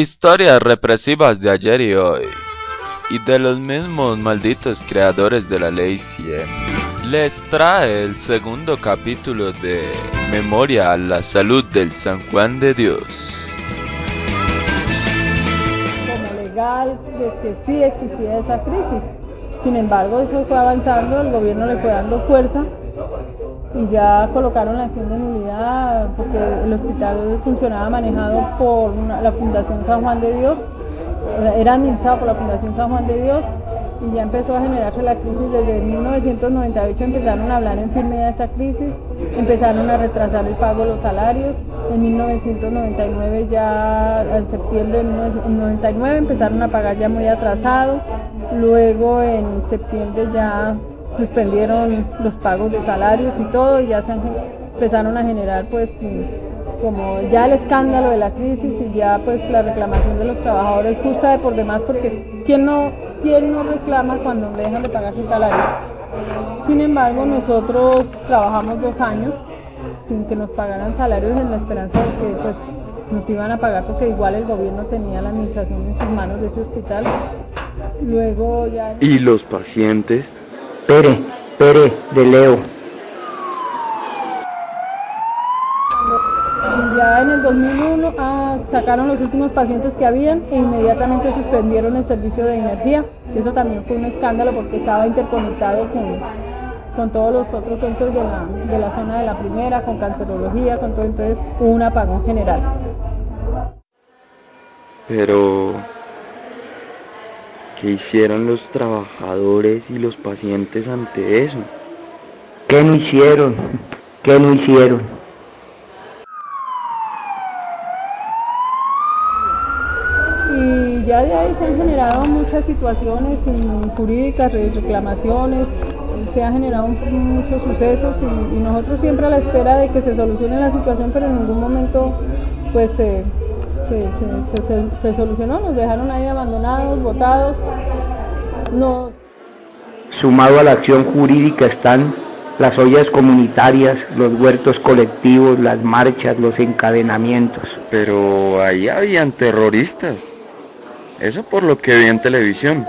Historias represivas de ayer y hoy, y de los mismos malditos creadores de la ley 100, les trae el segundo capítulo de Memoria a la Salud del San Juan de Dios. Como legal de que sí existía esa crisis. Sin embargo, eso fue avanzando, el gobierno le fue dando fuerza y ya colocaron la acción de nulidad el hospital funcionaba manejado por la Fundación San Juan de Dios, era administrado por la Fundación San Juan de Dios y ya empezó a generarse la crisis desde 1998 empezaron a hablar en firme de esta crisis, empezaron a retrasar el pago de los salarios, en 1999 ya en septiembre de 1999 empezaron a pagar ya muy atrasado, luego en septiembre ya suspendieron los pagos de salarios y todo y ya se empezaron a generar pues como ya el escándalo de la crisis y ya pues la reclamación de los trabajadores justa de por demás porque ¿quién no, quién no reclama cuando le dejan de pagar su salario? Sin embargo nosotros trabajamos dos años sin que nos pagaran salarios en la esperanza de que pues nos iban a pagar porque igual el gobierno tenía la administración en sus manos de ese hospital. Luego ya... ¿Y los pacientes? Pere, Pere de Leo. Y ya en el 2001 ah, sacaron los últimos pacientes que habían e inmediatamente suspendieron el servicio de energía. Y eso también fue un escándalo porque estaba interconectado con, con todos los otros centros de la, de la zona de la primera, con cancerología, con todo. Entonces hubo un apagón general. Pero ¿Qué hicieron los trabajadores y los pacientes ante eso? ¿Qué no hicieron? ¿Qué no hicieron? Y ya de ahí se han generado muchas situaciones jurídicas, reclamaciones, se han generado muchos sucesos y, nosotros siempre a la espera de que se solucione la situación, pero en ningún momento pues se se, solucionó, nos dejaron ahí abandonados, votados. no Sumado a la acción jurídica están las ollas comunitarias, los huertos colectivos, las marchas, los encadenamientos. Pero ahí habían terroristas. Eso por lo que vi en televisión.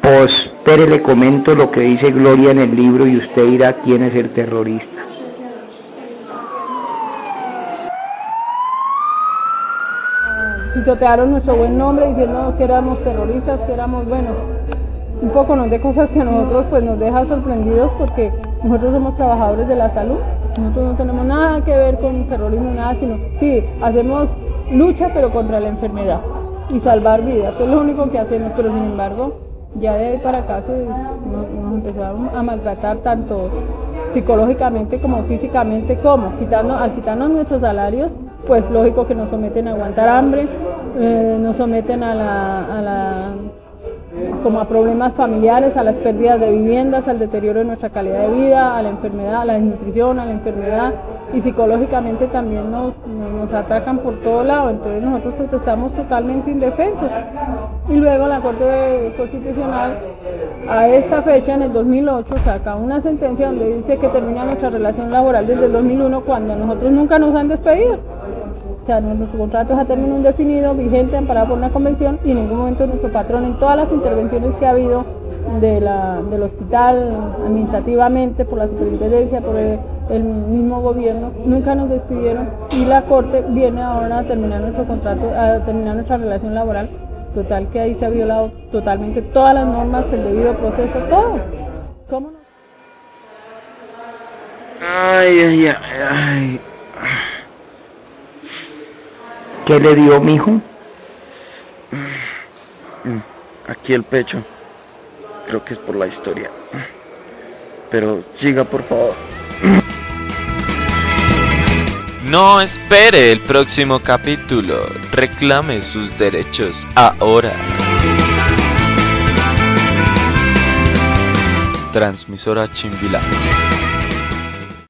Pues, pero le comento lo que dice Gloria en el libro y usted dirá quién es el terrorista. pisotearon nuestro buen nombre diciendo que éramos terroristas, que éramos buenos. Un poco nos de cosas que a nosotros pues nos deja sorprendidos porque nosotros somos trabajadores de la salud, nosotros no tenemos nada que ver con terrorismo, nada, sino sí, hacemos lucha pero contra la enfermedad y salvar vidas, es lo único que hacemos, pero sin embargo, ya de ahí para acá nos, empezaron a maltratar tanto psicológicamente como físicamente, como quitando, al quitarnos nuestros salarios, pues lógico que nos someten a aguantar hambre, eh, nos someten a la, como a problemas familiares, a las pérdidas de viviendas, al deterioro de nuestra calidad de vida, a la enfermedad, a la desnutrición, a la enfermedad. Y psicológicamente también nos, nos, atacan por todo lado, entonces nosotros estamos totalmente indefensos. Y luego la Corte Constitucional a esta fecha, en el 2008, saca una sentencia donde dice que termina nuestra relación laboral desde el 2001 cuando nosotros nunca nos han despedido sea, nuestro contrato es a término indefinido, vigente, amparado por una convención y en ningún momento nuestro patrón en todas las intervenciones que ha habido de la, del hospital administrativamente, por la superintendencia, por el, mismo gobierno, nunca nos despidieron y la Corte viene ahora a terminar nuestro contrato, a terminar nuestra relación laboral, total que ahí se ha violado totalmente todas las normas, el debido proceso, todo. ¿Cómo no? Ay, ay, ay, ay. ¿Qué le dio, mijo? Mm, aquí el pecho. Creo que es por la historia. Pero siga, por favor. No espere el próximo capítulo. Reclame sus derechos ahora. Transmisora Chimbila.